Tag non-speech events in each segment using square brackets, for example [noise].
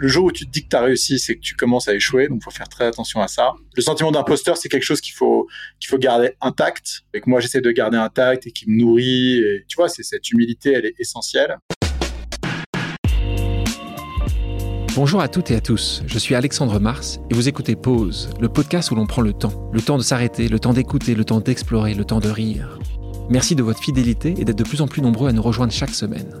le jour où tu te dis que tu as réussi, c'est que tu commences à échouer, donc il faut faire très attention à ça. Le sentiment d'imposteur, c'est quelque chose qu'il faut, qu'il faut garder intact, et que moi j'essaie de garder intact et qui me nourrit. Et, tu vois, c'est cette humilité, elle est essentielle. Bonjour à toutes et à tous, je suis Alexandre Mars et vous écoutez Pause, le podcast où l'on prend le temps. Le temps de s'arrêter, le temps d'écouter, le temps d'explorer, le temps de rire. Merci de votre fidélité et d'être de plus en plus nombreux à nous rejoindre chaque semaine.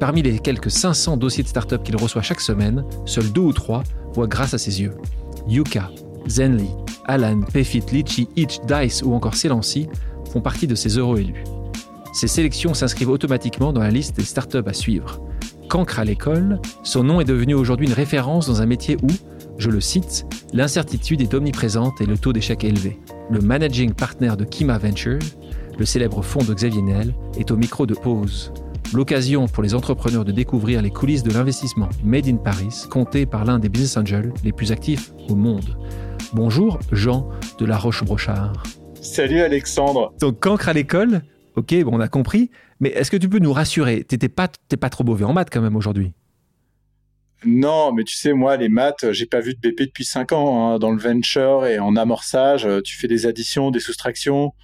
Parmi les quelques 500 dossiers de start-up qu'il reçoit chaque semaine, seuls deux ou trois voient grâce à ses yeux. Yuka, Zenly, Alan, Payfit, Litchi, Itch, Dice ou encore Celancy font partie de ces heureux élus. Ces sélections s'inscrivent automatiquement dans la liste des start-up à suivre. Cancre à l'école, son nom est devenu aujourd'hui une référence dans un métier où, je le cite, l'incertitude est omniprésente et le taux d'échec élevé. Le managing partner de Kima Ventures, le célèbre fonds de Xavier Niel, est au micro de Pause l'occasion pour les entrepreneurs de découvrir les coulisses de l'investissement Made in Paris, compté par l'un des business angels les plus actifs au monde. Bonjour Jean de la Roche-Brochard. Salut Alexandre. Donc cancre à l'école, ok, bon, on a compris, mais est-ce que tu peux nous rassurer? T'es pas, pas trop mauvais en maths quand même aujourd'hui non, mais tu sais, moi, les maths, j'ai pas vu de BP depuis 5 ans. Hein. Dans le venture et en amorçage, tu fais des additions, des soustractions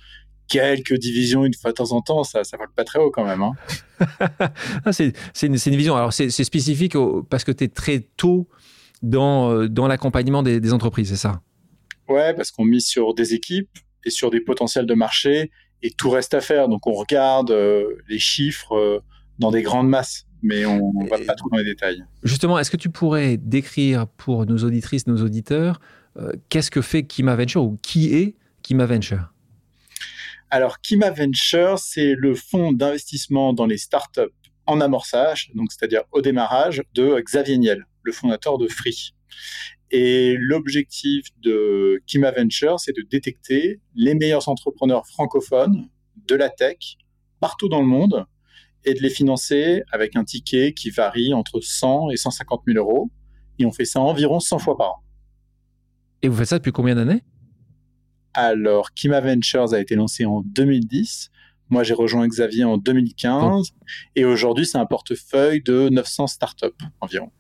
quelques divisions une fois de temps en temps, ça ne vole pas très haut quand même. Hein. [laughs] Ah, c'est une, une, vision. Alors, c'est spécifique parce que tu es très tôt dans, euh, dans l'accompagnement des, entreprises, c'est ça? Ouais, parce qu'on mise sur des équipes et sur des potentiels de marché et tout reste à faire. Donc, on regarde euh, les chiffres euh, dans des grandes masses mais on ne va pas trop dans les détails. Justement, est-ce que tu pourrais décrire pour nos auditrices, nos auditeurs, qu'est-ce que fait Kima Venture ou qui est Kima Venture? Alors, Kima Venture, c'est le fonds d'investissement dans les startups en amorçage, donc c'est-à-dire au démarrage, de Xavier Niel, le fondateur de Free. Et l'objectif de Kima Venture, c'est de détecter les meilleurs entrepreneurs francophones de la tech partout dans le monde et de les financer avec un ticket qui varie entre 100 et 150 000 euros. Et on fait ça environ 100 fois par an. Et vous faites ça depuis combien d'années? Alors, Kima Ventures a été lancé en 2010. Moi, j'ai rejoint Xavier en 2015. Et aujourd'hui, c'est un portefeuille de 900 startups environ.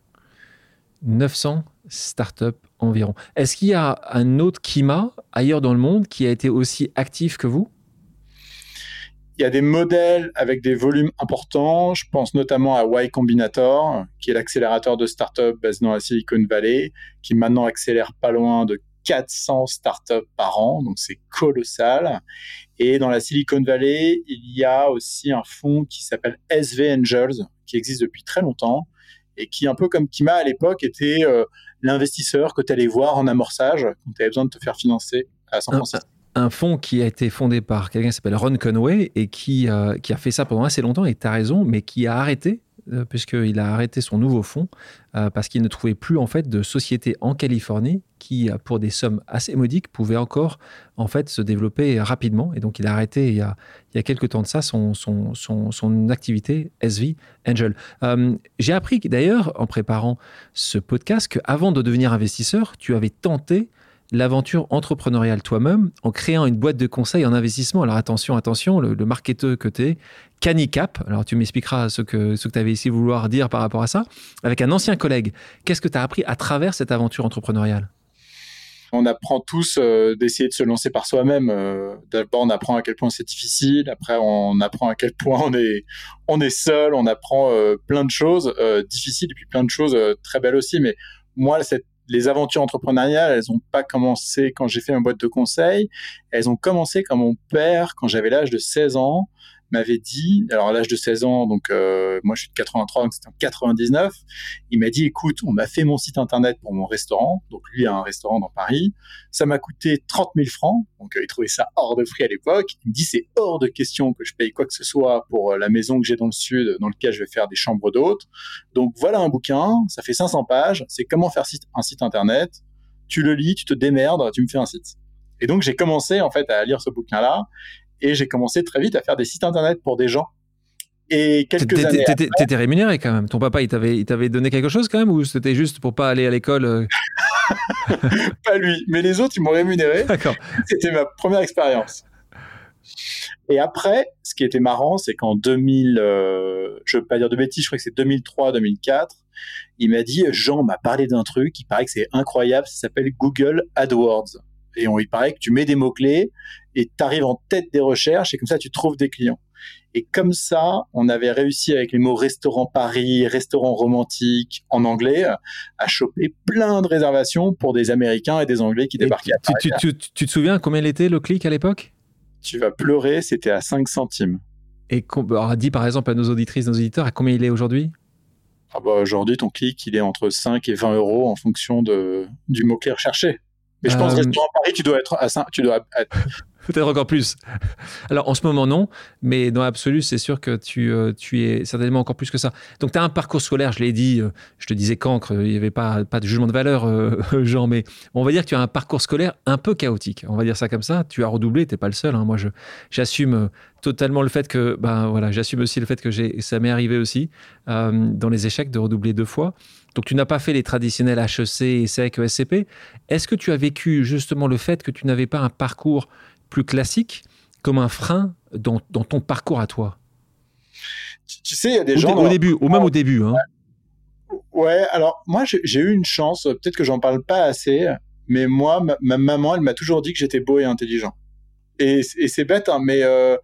900 startups environ. Est-ce qu'il y a un autre Kima ailleurs dans le monde qui a été aussi actif que vous? Il y a des modèles avec des volumes importants. Je pense notamment à Y Combinator, qui est l'accélérateur de startups basé dans la Silicon Valley, qui maintenant accélère pas loin de 400 startups par an, donc c'est colossal. Et dans la Silicon Valley, il y a aussi un fonds qui s'appelle SV Angels, qui existe depuis très longtemps et qui, un peu comme Kima à l'époque, était euh, l'investisseur que tu allais voir en amorçage quand tu avais besoin de te faire financer à San Francisco. Un, fonds qui a été fondé par quelqu'un qui s'appelle Ron Conway et qui, euh, qui a fait ça pendant assez longtemps, et tu as raison, mais qui a arrêté puisqu'il a arrêté son nouveau fonds euh, parce qu'il ne trouvait plus en fait de société en Californie qui, euh, pour des sommes assez modiques, pouvait encore en fait se développer rapidement. Et donc il a arrêté il y a, il y a quelques temps de ça son, son, son, activité SV Angel. J'ai appris d'ailleurs en préparant ce podcast qu'avant de devenir investisseur, tu avais tenté l'aventure entrepreneuriale toi-même en créant une boîte de conseil en investissement. Alors attention, attention, le, le marketeur que tu es, Canicap, alors tu m'expliqueras ce que, ce que tu avais ici vouloir dire par rapport à ça, avec un ancien collègue. Qu'est-ce que tu as appris à travers cette aventure entrepreneuriale? On apprend tous euh, d'essayer de se lancer par soi-même. Euh, d'abord, on apprend à quel point c'est difficile. Après, on apprend à quel point on est, on est seul. On apprend euh, plein de choses difficiles et puis plein de choses très belles aussi. Mais moi, les aventures entrepreneuriales, elles n'ont pas commencé quand j'ai fait ma boîte de conseil. Elles ont commencé quand mon père, quand j'avais l'âge de 16 ans, m'avait dit, alors à l'âge de 16 ans, donc euh, moi je suis de 83, donc c'était en 99, il m'a dit, écoute, on m'a fait mon site internet pour mon restaurant, donc lui a un restaurant dans Paris, ça m'a coûté 30 000 francs, donc euh, il trouvait ça hors de prix à l'époque, il me dit, c'est hors de question que je paye quoi que ce soit pour euh, la maison que j'ai dans le sud, dans lequel je vais faire des chambres d'hôtes, donc voilà un bouquin, ça fait 500 pages, c'est comment faire un site internet, tu le lis, tu te démerdes, tu me fais un site. Et donc j'ai commencé en fait à lire ce bouquin-là et j'ai commencé très vite à faire des sites internet pour des gens. Et quelques années. T'étais rémunéré quand même. Ton papa, il t'avait, il t'avait donné quelque chose quand même ou c'était juste pour pas aller à l'école euh? [laughs] Pas lui, mais les autres, ils m'ont rémunéré. D'accord. C'était ma première expérience. Et après, ce qui était marrant, c'est qu'en 2000, euh, je veux pas dire de bêtises, je crois que c'est 2003-2004, il m'a dit, Jean m'a parlé d'un truc, il paraît que c'est incroyable, ça s'appelle Google AdWords. Et on, il paraît que tu mets des mots-clés et tu arrives en tête des recherches et comme ça, tu trouves des clients. Et comme ça, on avait réussi avec les mots restaurant Paris, restaurant romantique en anglais à choper plein de réservations pour des Américains et des Anglais qui débarquaient à. Tu, tu, te souviens combien il était le clic à l'époque? Tu vas pleurer, c'était à 5 centimes. Et alors, dis par exemple à nos auditrices, nos auditeurs, à combien il est aujourd'hui? Ah bah Aujourd'hui, ton clic, il est entre 5 et 20 euros en fonction de, du mot-clé recherché. Mais je pense que euh, restaurant Paris, tu dois être à 5, tu dois être [laughs] Peut-être encore plus. Alors en ce moment non, mais dans l'absolu, c'est sûr que tu, euh, tu es certainement encore plus que ça. Donc tu as un parcours scolaire, je l'ai dit, euh, je te disais cancre, il n'y avait pas, pas de jugement de valeur, euh, [laughs] Jean, mais on va dire que tu as un parcours scolaire un peu chaotique. On va dire ça comme ça. Tu as redoublé, tu n'es pas le seul. Hein. Moi, j'assume totalement le fait que, ben voilà, j'assume aussi le fait que ça m'est arrivé aussi dans les échecs de redoubler deux fois. Donc tu n'as pas fait les traditionnels HEC, ESSEC, ESCP. Est-ce que tu as vécu justement le fait que tu n'avais pas un parcours plus classique comme un frein dans, ton parcours à toi tu, sais, il y a des gens. Au début, ou même au début. Hein. Ouais, alors moi j'ai eu une chance, peut-être que j'en parle pas assez, mais moi, ma, maman, elle m'a toujours dit que j'étais beau et intelligent. Et, c'est bête, hein, mais, euh,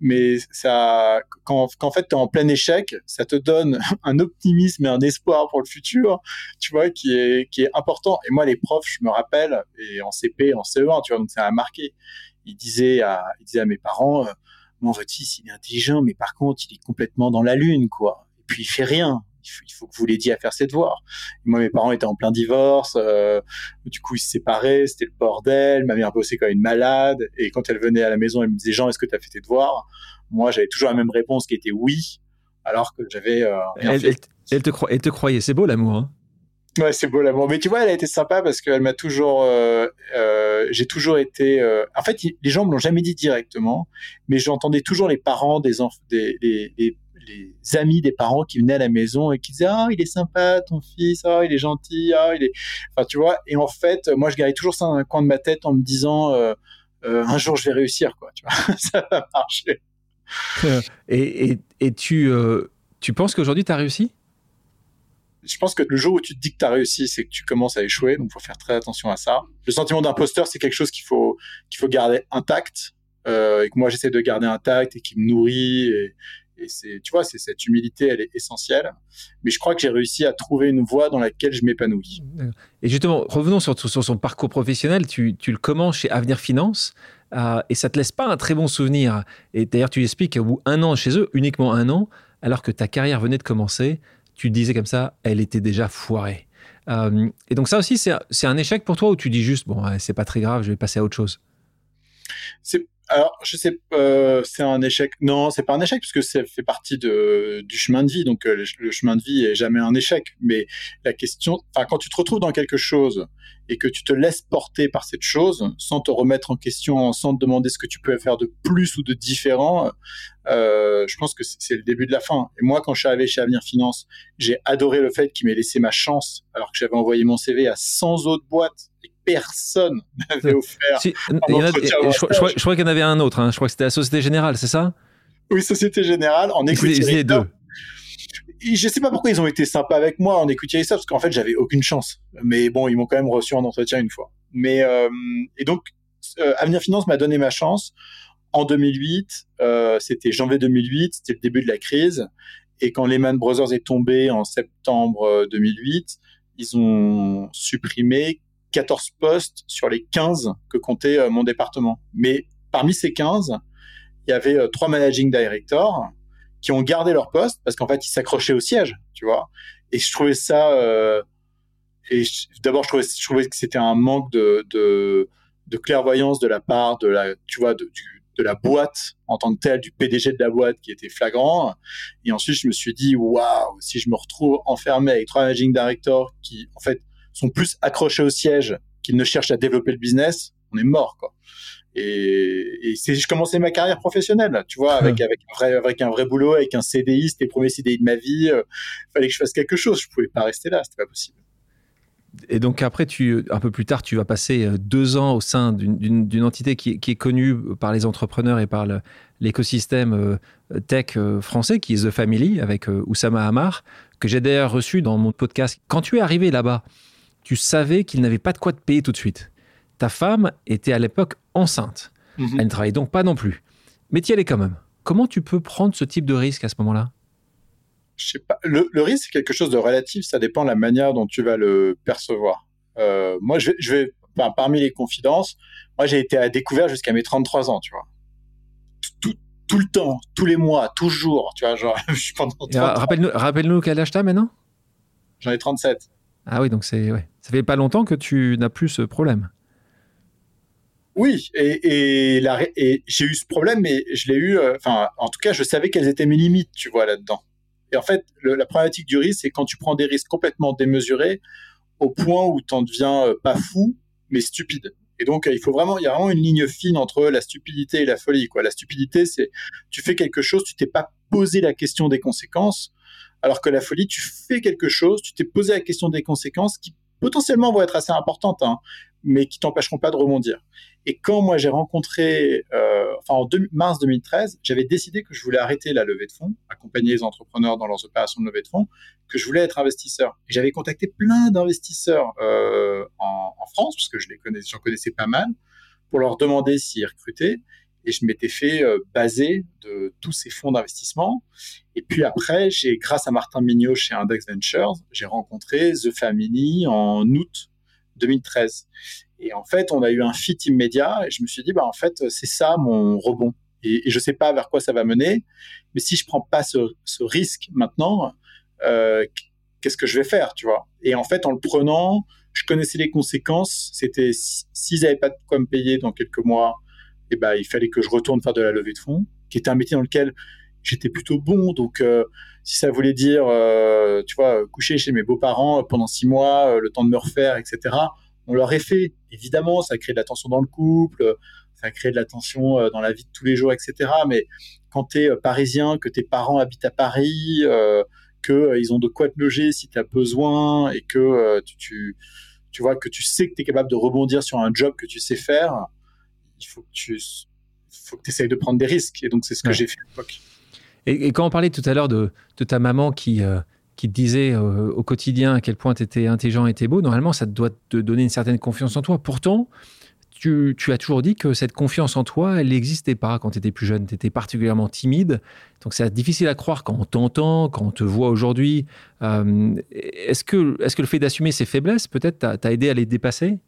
mais ça, quand, quand en fait tu es en plein échec, ça te donne [laughs] un optimisme et un espoir pour le futur, tu vois, qui est, qui est important. Et moi, les profs, je me rappelle, et en CP, en CE1, tu vois, donc ça a marqué il disait à, il disait à mes parents, euh, mon fils, il est intelligent, mais par contre, il est complètement dans la lune, quoi. Et puis, il fait rien. Il faut, que vous l'aidiez à faire ses devoirs. moi, mes parents étaient en plein divorce. Euh, du coup, ils se séparaient. C'était le bordel. Ma mère bossait comme une malade. Et quand elle venait à la maison, elle me disait, Jean, est-ce que tu as fait tes devoirs? Moi, j'avais toujours la même réponse qui était oui, alors que j'avais euh, elle, Elle, te elle te croyait. C'est beau, l'amour, hein Ouais, c'est beau l'amour. Mais tu vois, elle a été sympa parce qu'elle m'a toujours, euh, euh, j'ai toujours été. Euh, en fait, les gens me l'ont jamais dit directement, mais j'entendais toujours les parents des enfants, les, amis des parents qui venaient à la maison et qui disaient ah il est sympa ton fils, ah il est gentil, ah il est. Enfin tu vois. Et en fait, moi je gardais toujours ça dans un coin de ma tête en me disant un jour je vais réussir quoi. Tu vois, [laughs] ça va marcher. [laughs] Et, et, et tu, tu penses qu'aujourd'hui tu as réussi? Je pense que le jour où tu te dis que tu as réussi, c'est que tu commences à échouer, donc il faut faire très attention à ça. Le sentiment d'imposteur, c'est quelque chose qu'il faut, qu'il faut garder intact, euh, et que moi j'essaie de garder intact et qui me nourrit. Et, c'est, tu vois, c'est cette humilité, elle est essentielle. Mais je crois que j'ai réussi à trouver une voie dans laquelle je m'épanouis. Et justement, revenons sur, son parcours professionnel. Tu, le commences chez Avenir Finance. Euh, et ça te laisse pas un très bon souvenir. Et d'ailleurs, tu expliques qu'au bout un an chez eux, uniquement un an, alors que ta carrière venait de commencer, tu disais comme ça, elle était déjà foirée. Euh, et donc ça aussi, c'est un échec pour toi ou tu dis juste, bon, c'est pas très grave, je vais passer à autre chose? Alors, je sais, euh, c'est un échec. Non, c'est pas un échec puisque ça fait partie de, du chemin de vie. Donc, euh, le, chemin de vie est jamais un échec. Mais la question, enfin, quand tu te retrouves dans quelque chose et que tu te laisses porter par cette chose sans te remettre en question, sans te demander ce que tu peux faire de plus ou de différent, euh, je pense que c'est le début de la fin. Et moi, quand je suis arrivé chez Avenir Finance, j'ai adoré le fait qu'il m'ait laissé ma chance alors que j'avais envoyé mon CV à 100 autres boîtes personne m'avait offert. je, crois, qu'il y en avait un autre. Hein. Je crois que c'était la Société Générale, c'est ça? Oui, Société Générale en equity deux. Je sais pas pourquoi ils ont été sympas avec moi en equity ça parce qu'en fait j'avais aucune chance. Mais bon, ils m'ont quand même reçu en entretien une fois. Mais euh, et donc euh, Avenir Finance m'a donné ma chance en 2008. Euh, c'était janvier 2008, c'était le début de la crise. Et quand Lehman Brothers est tombé en septembre 2008, ils ont supprimé 14 postes sur les 15 que comptait euh, mon département. Mais parmi ces 15, il y avait euh, trois managing directors qui ont gardé leur poste parce qu'en fait, ils s'accrochaient au siège, tu vois. Et je trouvais ça. Euh, et d'abord, je trouvais, que c'était un manque de, clairvoyance de la part de la, tu vois, de, de la boîte en tant que telle, du PDG de la boîte qui était flagrant. Et ensuite, je me suis dit, waouh, si je me retrouve enfermé avec trois managing directors qui, en fait, sont plus accrochés au siège qu'ils ne cherchent à développer le business, on est mort, quoi. Et, et c'est, je commençais ma carrière professionnelle, tu vois, avec, avec, un vrai, avec un vrai boulot, avec un CDI, c'était le premier CDI de ma vie. Il euh, fallait que je fasse quelque chose. Je pouvais pas rester là, c'était pas possible. Et donc après, tu, un peu plus tard, tu vas passer euh, deux ans au sein d'une entité qui, qui, est connue par les entrepreneurs et par l'écosystème euh, tech français, qui est The Family, avec Oussama Hamar, que j'ai d'ailleurs reçu dans mon podcast. Quand tu es arrivé là-bas, tu savais qu'il n'avait pas de quoi te payer tout de suite. Ta femme était à l'époque enceinte. Mhm. Elle ne travaillait donc pas non plus. Mais tu y allais quand même. Comment tu peux prendre ce type de risque à ce moment-là? Je sais pas. Le, risque, c'est quelque chose de relatif. Ça dépend de la manière dont tu vas le percevoir. Euh, moi, je vais, parmi les confidences, moi, j'ai été à découvert jusqu'à mes 33 ans, tu vois. Tout, tout, le temps, tous les mois, toujours, tu vois, genre, [laughs] je suis pendant Rappelle-nous rappelle quel âge t'as maintenant? J'en ai 37. Ah oui, donc c'est, ouais. ça fait pas longtemps que tu n'as plus ce problème. Oui, et, j'ai eu ce problème, mais je l'ai eu, euh, enfin, en tout cas, je savais quelles étaient mes limites, tu vois, là-dedans. Et en fait, la problématique du risque, c'est quand tu prends des risques complètement démesurés au point où tu en deviens euh, pas fou, mais stupide. Et donc, il faut vraiment, il y a vraiment une ligne fine entre la stupidité et la folie, quoi. La stupidité, c'est tu fais quelque chose, tu t'es pas posé la question des conséquences, alors que la folie, tu fais quelque chose, tu t'es posé la question des conséquences qui potentiellement vont être assez importantes, hein, mais qui t'empêcheront pas de rebondir. Et quand moi j'ai rencontré, euh, enfin en mars 2013, j'avais décidé que je voulais arrêter la levée de fonds, accompagner les entrepreneurs dans leurs opérations de levée de fonds, que je voulais être investisseur. J'avais contacté plein d'investisseurs euh, en, France, parce que je les connaissais, j'en connaissais pas mal, pour leur demander s'ils recrutaient. Et je m'étais fait euh, baser de tous ces fonds d'investissement. Et puis après, j'ai, grâce à Martin Mignot chez Index Ventures, j'ai rencontré The Family en août 2013. Et en fait, on a eu un fit immédiat et je me suis dit, bah, en fait, c'est ça mon rebond. Et, je sais pas vers quoi ça va mener, mais si je prends pas ce, risque maintenant, euh, qu'est-ce que je vais faire, tu vois? Et en fait, en le prenant, je connaissais les conséquences. C'était s'ils n'avaient pas de quoi me payer dans quelques mois, et ben, il fallait que je retourne faire de la levée de fonds, qui était un métier dans lequel j'étais plutôt bon. Donc, euh, si ça voulait dire, euh, tu vois, coucher chez mes beaux-parents pendant six mois, le temps de me refaire, etc., on l'aurait fait. Évidemment, ça crée de la tension dans le couple, ça crée de la tension euh, dans la vie de tous les jours, etc. Mais quand tu es euh, parisien, que tes parents habitent à Paris, euh, qu'ils ont de quoi te loger si tu as besoin et que tu, tu, vois que tu sais que tu es capable de rebondir sur un job que tu sais faire, il faut que tu faut que essayes de prendre des risques. Et donc, c'est ce que j'ai fait à l'époque. Et, quand on parlait tout à l'heure de, ta maman qui, qui te disait euh, au quotidien à quel point tu étais intelligent et beau, normalement, ça doit te donner une certaine confiance en toi. Pourtant, tu, as toujours dit que cette confiance en toi, elle n'existait pas quand tu étais plus jeune. Tu étais particulièrement timide. Donc, c'est difficile à croire quand on t'entend, quand on te voit aujourd'hui. Euh, est-ce que, est que le fait d'assumer ces faiblesses, peut-être, t'a aidé à les dépasser?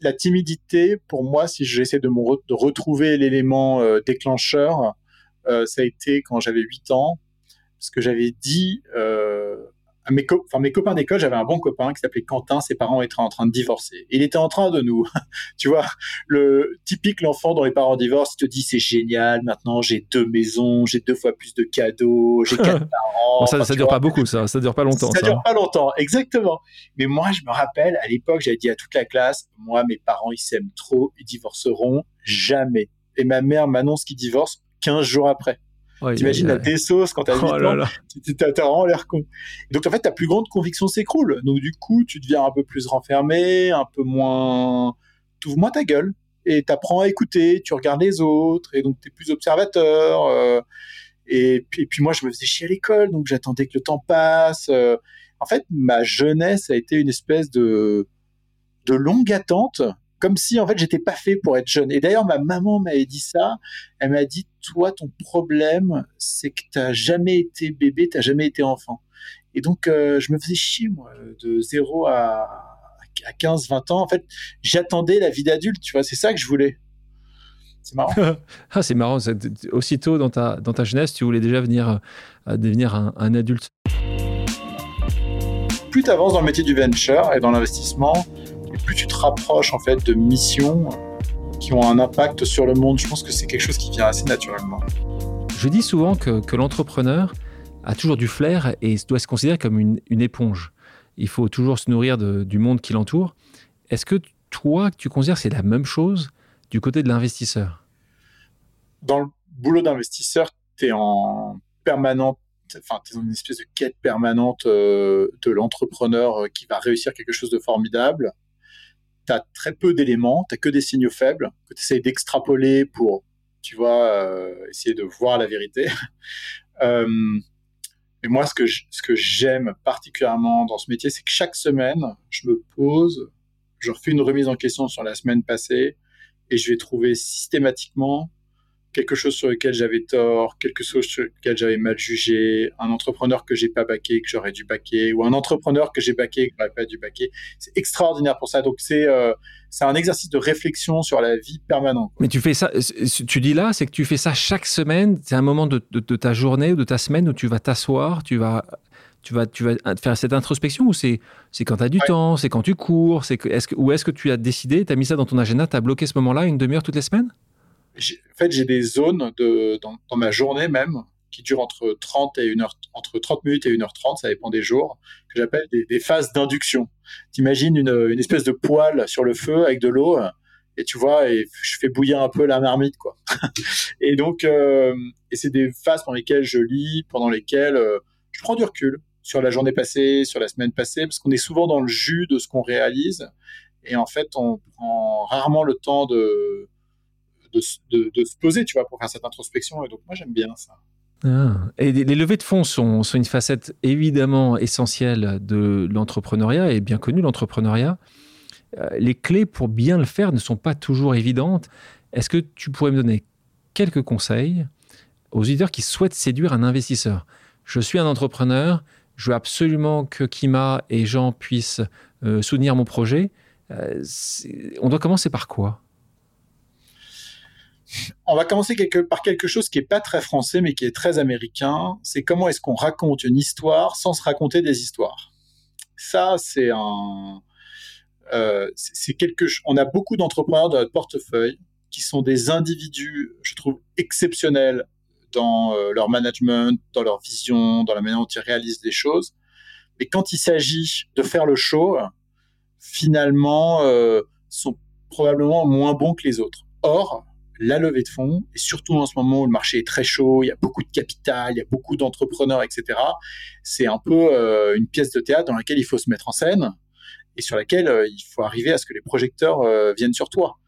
La timidité, pour moi, si j'essaie de, de retrouver l'élément euh, déclencheur, ça a été quand j'avais 8 ans parce que j'avais dit mes, enfin, mes copains d'école, j'avais un bon copain qui s'appelait Quentin, ses parents étaient en train de divorcer. Il était en train de nous, [laughs] tu vois, le typique l'enfant dont les parents divorcent, il te dit c'est génial, maintenant j'ai deux maisons, j'ai deux fois plus de cadeaux, j'ai quatre [laughs] parents. ça, ça dure pas beaucoup, ça, ça dure pas longtemps. Ça, ça dure pas longtemps, exactement. Mais moi, je me rappelle, à l'époque, j'avais dit à toute la classe, moi, mes parents, ils s'aiment trop, ils divorceront jamais. Et ma mère m'annonce qu'ils divorcent 15 jours après. T'imagines la tes sauces quand t'as 8 oh ans, t'as vraiment l'air con. Donc en fait, ta plus grande conviction s'écroule. Donc du coup, tu deviens un peu plus renfermé, un peu moins... Tu ouvres moins ta gueule et t'apprends à écouter, tu regardes les autres et donc t'es plus observateur. Euh, et, puis, puis, moi, je me faisais chier à l'école, donc j'attendais que le temps passe. Euh. en fait, ma jeunesse a été une espèce de, de longue attente comme si en fait j'étais pas fait pour être jeune. Et d'ailleurs ma maman m'avait dit ça. Elle m'a dit toi ton problème c'est que t'as jamais été bébé, t'as jamais été enfant. Et donc euh, je me faisais chier moi de 0 à, à 15 20 ans en fait, j'attendais la vie d'adulte, tu vois, c'est ça que je voulais. C'est marrant. [laughs] ah, c'est marrant. Aussitôt dans ta, dans ta jeunesse, tu voulais déjà venir euh, devenir un, adulte. Plus tu avances dans le métier du venture et dans l'investissement, plus tu te rapproches en fait de missions qui ont un impact sur le monde. Je pense que c'est quelque chose qui vient assez naturellement. Je dis souvent que, que l'entrepreneur a toujours du flair et doit se considérer comme une, une éponge. Il faut toujours se nourrir de, du monde qui l'entoure. Est-ce que toi, tu considères que c'est la même chose du côté de l'investisseur? Dans le boulot d'investisseur, tu es en permanente, enfin, tu es dans une espèce de quête permanente euh, de l'entrepreneur euh, qui va réussir quelque chose de formidable. Tu as très peu d'éléments, tu que des signaux faibles que tu essayes d'extrapoler pour, tu vois, euh, essayer de voir la vérité. [laughs] et moi, ce que j'aime particulièrement dans ce métier, c'est que chaque semaine, je me pose, je refais une remise en question sur la semaine passée et je vais trouver systématiquement quelque chose sur lequel j'avais tort, quelque chose sur lequel j'avais mal jugé, un entrepreneur que j'ai pas baqué, que j'aurais dû baquer, ou un entrepreneur que j'ai baqué, que j'aurais pas dû baquer. C'est extraordinaire pour ça. Donc c'est euh, c'est un exercice de réflexion sur la vie permanente. Mais tu fais ça, tu dis là, c'est que tu fais ça chaque semaine. C'est un moment de, de, de, ta journée ou de ta semaine où tu vas t'asseoir, tu vas tu vas, tu vas faire cette introspection ou c'est, c'est quand tu as du temps, c'est quand tu cours, c'est que, est-ce que, ou est-ce que tu as décidé, tu as mis ça dans ton agenda, tu as bloqué ce moment-là une demi-heure toutes les semaines? En fait, j'ai des zones dans, ma journée même qui durent entre 30, et 1 heure, entre 30 minutes et 1h30, ça dépend des jours, que j'appelle des, phases d'induction. T'imagines une, une espèce de poêle sur le feu avec de l'eau et tu vois, et je fais bouillir un peu la marmite, quoi. [laughs] et donc, euh, et c'est des phases pendant lesquelles je lis, pendant lesquelles euh, je prends du recul sur la journée passée, sur la semaine passée, parce qu'on est souvent dans le jus de ce qu'on réalise. Et en fait, on prend rarement le temps de, de, se poser, tu vois, pour faire cette introspection. Et donc, moi, j'aime bien ça. Ah. Et les levées de fonds sont, une facette évidemment essentielle de l'entrepreneuriat et bien connue l'entrepreneuriat. Euh, les clés pour bien le faire ne sont pas toujours évidentes. Est-ce que tu pourrais me donner quelques conseils aux auditeurs qui souhaitent séduire un investisseur? Je suis un entrepreneur, je veux absolument que Kima et Jean puissent euh, soutenir mon projet. Euh, on doit commencer par quoi? On va commencer par quelque chose qui n'est pas très français, mais qui est très américain. C'est comment est-ce qu'on raconte une histoire sans se raconter des histoires. Ça, c'est un, euh, c'est quelque. On a beaucoup d'entrepreneurs dans notre portefeuille qui sont des individus, je trouve, exceptionnels dans euh, leur management, dans leur vision, dans la manière dont ils réalisent les choses. Mais quand il s'agit de faire le show, finalement, euh, sont probablement moins bons que les autres. Or, la levée de fonds, et surtout en ce moment où le marché est très chaud, il y a beaucoup de capital, il y a beaucoup d'entrepreneurs, etc., c'est un peu euh, une pièce de théâtre dans laquelle il faut se mettre en scène et sur laquelle euh, il faut arriver à ce que les projecteurs viennent sur toi.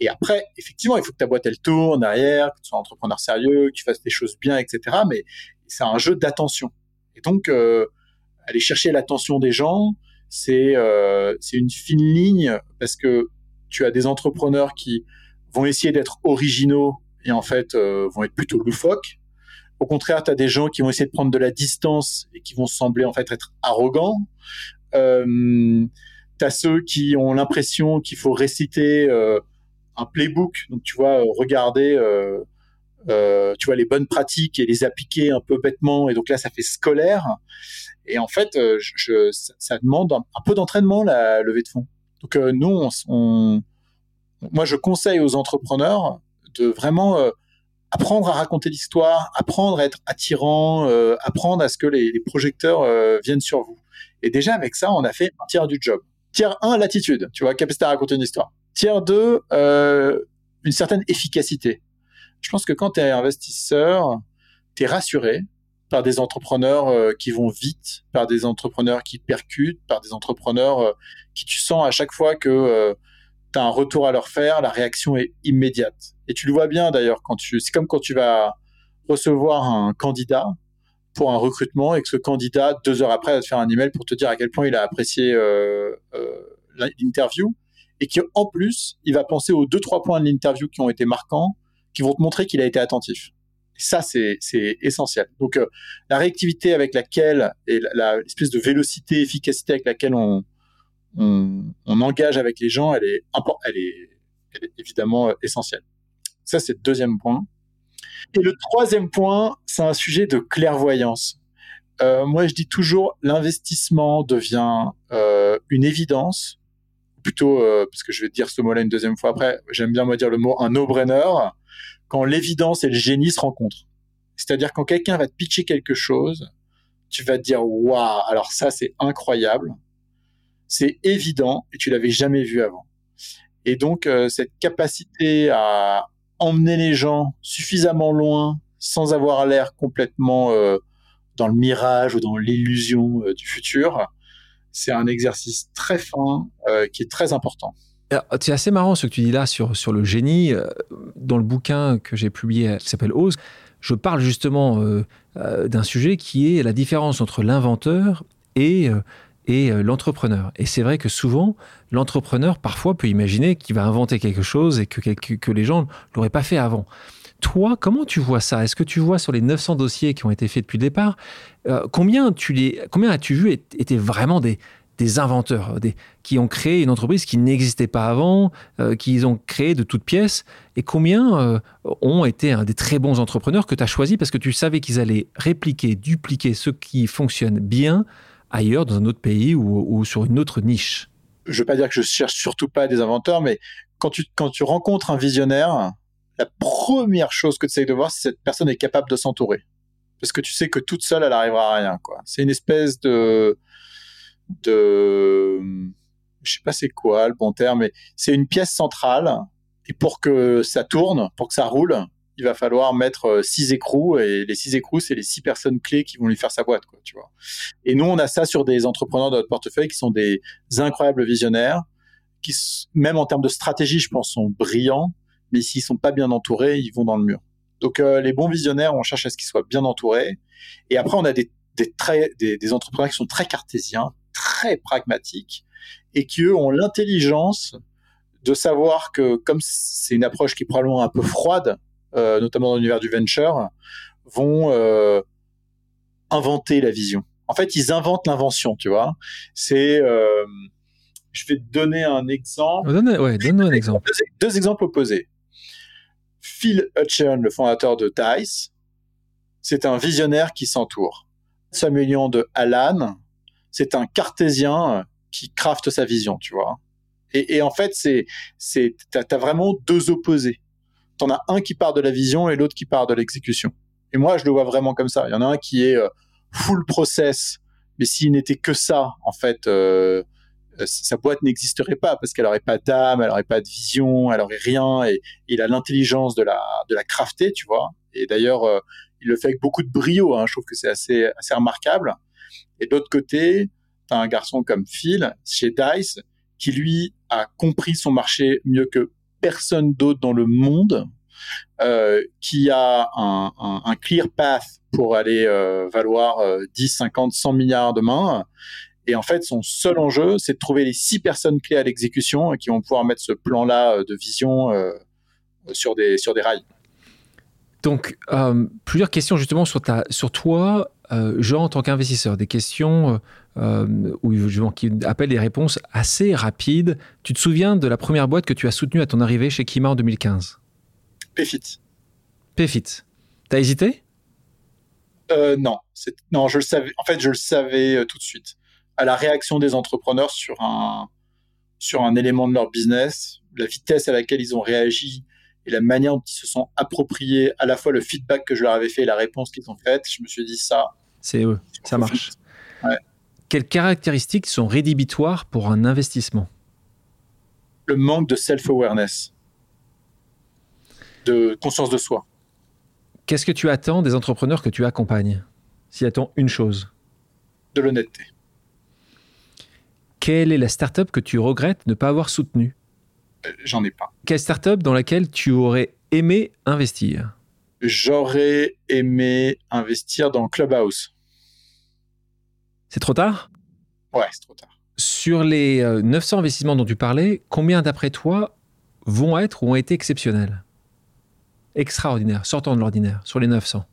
Et après, effectivement, il faut que ta boîte elle tourne derrière, que tu sois un entrepreneur sérieux, que tu fasses des choses bien, etc. Mais c'est un jeu d'attention. Et donc, euh, aller chercher l'attention des gens, c'est euh, c'est une fine ligne parce que tu as des entrepreneurs qui vont essayer d'être originaux et en fait euh, vont être plutôt loufoques. Au contraire, tu as des gens qui vont essayer de prendre de la distance et qui vont sembler en fait être arrogants. Euh, tu as ceux qui ont l'impression qu'il faut réciter euh, un playbook. Donc, tu vois, regarder, euh, tu vois, les bonnes pratiques et les appliquer un peu bêtement. Et donc là, ça fait scolaire. Et en fait, je, ça, demande un, peu d'entraînement, la levée de fonds. Donc, nous, on, moi, je conseille aux entrepreneurs de vraiment apprendre à raconter l'histoire, apprendre à être attirant, apprendre à ce que les, projecteurs viennent sur vous. Et déjà, avec ça, on a fait un tiers du job. Tiers 1, l'attitude, tu vois, capacité à raconter une histoire. Tiers 2, euh, une certaine efficacité. Je pense que quand tu es investisseur, tu es rassuré par des entrepreneurs euh, qui vont vite, par des entrepreneurs qui percutent, par des entrepreneurs euh, qui tu sens à chaque fois que tu un retour à leur faire, la réaction est immédiate. Et tu le vois bien d'ailleurs quand tu c'est comme quand tu vas recevoir un candidat pour un recrutement et que ce candidat deux heures après va te faire un email pour te dire à quel point il a apprécié l'interview et qu'en plus, il va penser aux deux, trois points de l'interview qui ont été marquants, qui vont te montrer qu'il a été attentif. ça, c'est essentiel. Donc, euh, la réactivité avec laquelle, et l'espèce de vélocité, efficacité avec laquelle on, on, engage avec les gens, elle est, elle est, évidemment euh, essentielle. Ça, c'est le deuxième point. Et le troisième point, c'est un sujet de clairvoyance. Euh, moi, je dis toujours, l'investissement devient euh, une évidence, plutôt, parce que je vais dire ce mot-là une deuxième fois après, j'aime bien moi dire le mot un no-brainer, quand l'évidence et le génie se rencontrent. C'est-à-dire quand quelqu'un va te pitcher quelque chose, tu vas te dire, waouh, alors ça, c'est incroyable, c'est évident, et tu l'avais jamais vu avant. Et donc, cette capacité à emmener les gens suffisamment loin sans avoir l'air complètement dans le mirage ou dans l'illusion euh, du futur. C'est un exercice très fin euh, qui est très important. C'est assez marrant ce que tu dis là sur, sur le génie. Euh, dans le bouquin que j'ai publié qui s'appelle Ose, je parle justement d'un sujet qui est la différence entre l'inventeur et, et l'entrepreneur. Et c'est vrai que souvent, l'entrepreneur parfois peut imaginer qu'il va inventer quelque chose et que, que, les gens l'auraient pas fait avant. Toi, comment tu vois ça? Est-ce que tu vois sur les 900 dossiers qui ont été faits depuis le départ, euh, combien, tu les, combien as-tu vu étaient vraiment des, des inventeurs, des, qui ont créé une entreprise qui n'existait pas avant, euh, qu'ils ont créé de toutes pièces, et combien euh, ont été des très bons entrepreneurs que tu as choisis parce que tu savais qu'ils allaient répliquer, dupliquer ce qui fonctionne bien ailleurs, dans un autre pays ou, sur une autre niche Je ne veux pas dire que je cherche surtout pas des inventeurs, mais quand tu, quand tu rencontres un visionnaire, la première chose que tu essayes de voir, si cette personne est capable de s'entourer. Parce que tu sais que toute seule, elle arrivera à rien. C'est une espèce de, de, je sais pas c'est quoi le bon terme, mais c'est une pièce centrale. Et pour que ça tourne, pour que ça roule, il va falloir mettre euh, six écrous et les six écrous, c'est les six personnes clés qui vont lui faire sa boîte, quoi, tu vois. Et nous, on a ça sur des entrepreneurs de notre portefeuille qui sont des incroyables visionnaires, qui, même en termes de stratégie, je pense, sont brillants mais s'ils sont pas bien entourés, ils vont dans le mur. Donc euh, les bons visionnaires, on cherche à ce qu'ils soient bien entourés. Et après, on a des, des, des, des entrepreneurs qui sont très cartésiens, très pragmatiques, et qui, eux, ont l'intelligence de savoir que, comme c'est une approche qui est probablement un peu froide, euh, notamment dans l'univers du venture, vont euh, inventer la vision. En fait, ils inventent l'invention, tu vois. C'est euh, je vais te donner un exemple. Donne, ouais, donne-nous un exemple. Deux, deux, exemples opposés. Phil Hutchern, le fondateur de Dice, c'est un visionnaire qui s'entoure. Samuel de Alan, c'est un cartésien qui crafte sa vision, tu vois. Et, et en fait, c'est, c'est, t'as, as vraiment deux opposés. T'en as un qui part de la vision et l'autre qui part de l'exécution. Et moi, je le vois vraiment comme ça. Il y en a un qui est euh, full process, mais s'il n'était que ça, en fait, euh, euh, sa boîte n'existerait pas parce qu'elle n'aurait pas d'âme, elle n'aurait pas de vision, elle n'aurait rien et, il a l'intelligence de la de la crafter, tu vois. Et d'ailleurs, il le fait avec beaucoup de brio. Hein. Je trouve que c'est assez assez remarquable. Et de l'autre côté, tu as un garçon comme Phil chez Dice qui lui a compris son marché mieux que personne d'autre dans le monde, euh, qui a un, clear path pour aller euh, valoir 10, 50, 100 milliards demain et en fait, son seul enjeu, c'est de trouver les six personnes clés à l'exécution qui vont pouvoir mettre ce plan-là euh, de vision euh, sur, des, rails. Donc, euh, plusieurs questions justement sur, sur toi, euh, Jean, en tant qu'investisseur. Des questions euh, où, justement, qui appellent des réponses assez rapides. Tu te souviens de la première boîte que tu as soutenue à ton arrivée chez Kima en 2015 Pfit. Pfit. T'as hésité? Euh, Non. Non, je le savais. En fait, je le savais tout de suite à la réaction des entrepreneurs sur un, sur un élément de leur business, la vitesse à laquelle ils ont réagi et la manière dont ils se sont appropriés à la fois le feedback que je leur avais fait et la réponse qu'ils ont faite, je me suis dit ça. C'est eux, ça marche. Ouais. Quelles caractéristiques sont rédhibitoires pour un investissement? Le manque de self-awareness, de conscience de soi. Qu'est-ce que tu attends des entrepreneurs que tu accompagnes? S'il attend une chose De l'honnêteté. Quelle est la startup que tu regrettes ne pas avoir soutenue? Euh, J'en ai pas. Quelle startup dans laquelle tu aurais aimé investir? J'aurais aimé investir dans Clubhouse. C'est trop tard? Ouais, c'est trop tard. Sur les 900 investissements dont tu parlais, combien d'après toi vont être ou ont été exceptionnels? Extraordinaires, sortant de l'ordinaire, sur les 900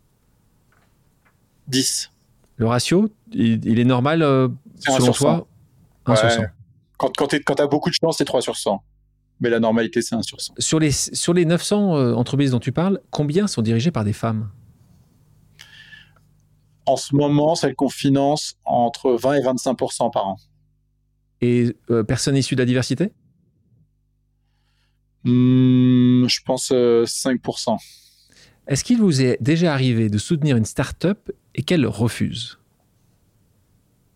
10. Le ratio, il, il est normal euh, selon toi? 1 ouais. sur 100. Quand, quand tu as beaucoup de chance, c'est 3 sur 100. mais la normalité, c'est 1 sur 100. Sur les, sur les 900 euh, entreprises dont tu parles, combien sont dirigées par des femmes? En ce moment, celles qu'on finance entre 20 et 25 par an. Et euh, personne issue de la diversité? Hmm, Je pense 5 euh, Est-ce qu'il vous est déjà arrivé de soutenir une start-up et qu'elle refuse?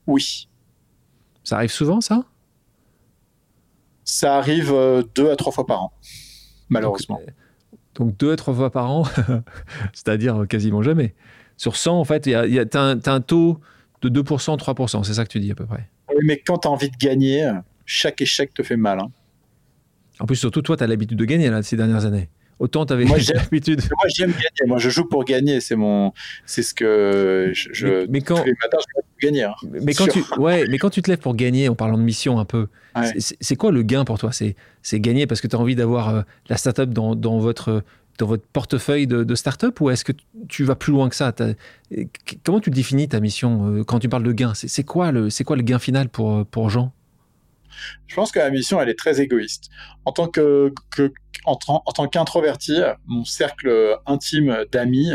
Oui. Ça arrive souvent, ça? Ça arrive euh, deux à trois fois par an, malheureusement. Donc, deux à trois fois par an, [laughs] c'est-à-dire quasiment jamais. Sur 100, en fait, tu as, un taux de 2%, 3%, c'est ça que tu dis à peu près oui, mais quand tu as envie de gagner, chaque échec te fait mal. Hein. En plus, surtout, toi, tu as l'habitude de gagner là, ces dernières années. Autant tu avais [laughs] l'habitude. [laughs] Moi, j'aime gagner. Moi, je joue pour gagner. C'est mon, c'est ce que je. Mais, quand. Tous les matins, je pour gagner. Hein. mais quand tu, ouais, mais quand tu te lèves pour gagner, en parlant de mission un peu, c'est quoi le gain pour toi? C'est, c'est gagner parce que tu as envie d'avoir euh, la startup dans, dans votre dans votre portefeuille de, start-up ou est-ce que tu vas plus loin que ça? Comment tu définis ta mission euh, quand tu parles de gain? C'est quoi, le, quoi le gain final pour, euh, pour Jean? Je pense que la mission, elle est très égoïste. En tant que, tant qu'introverti, mon cercle intime d'amis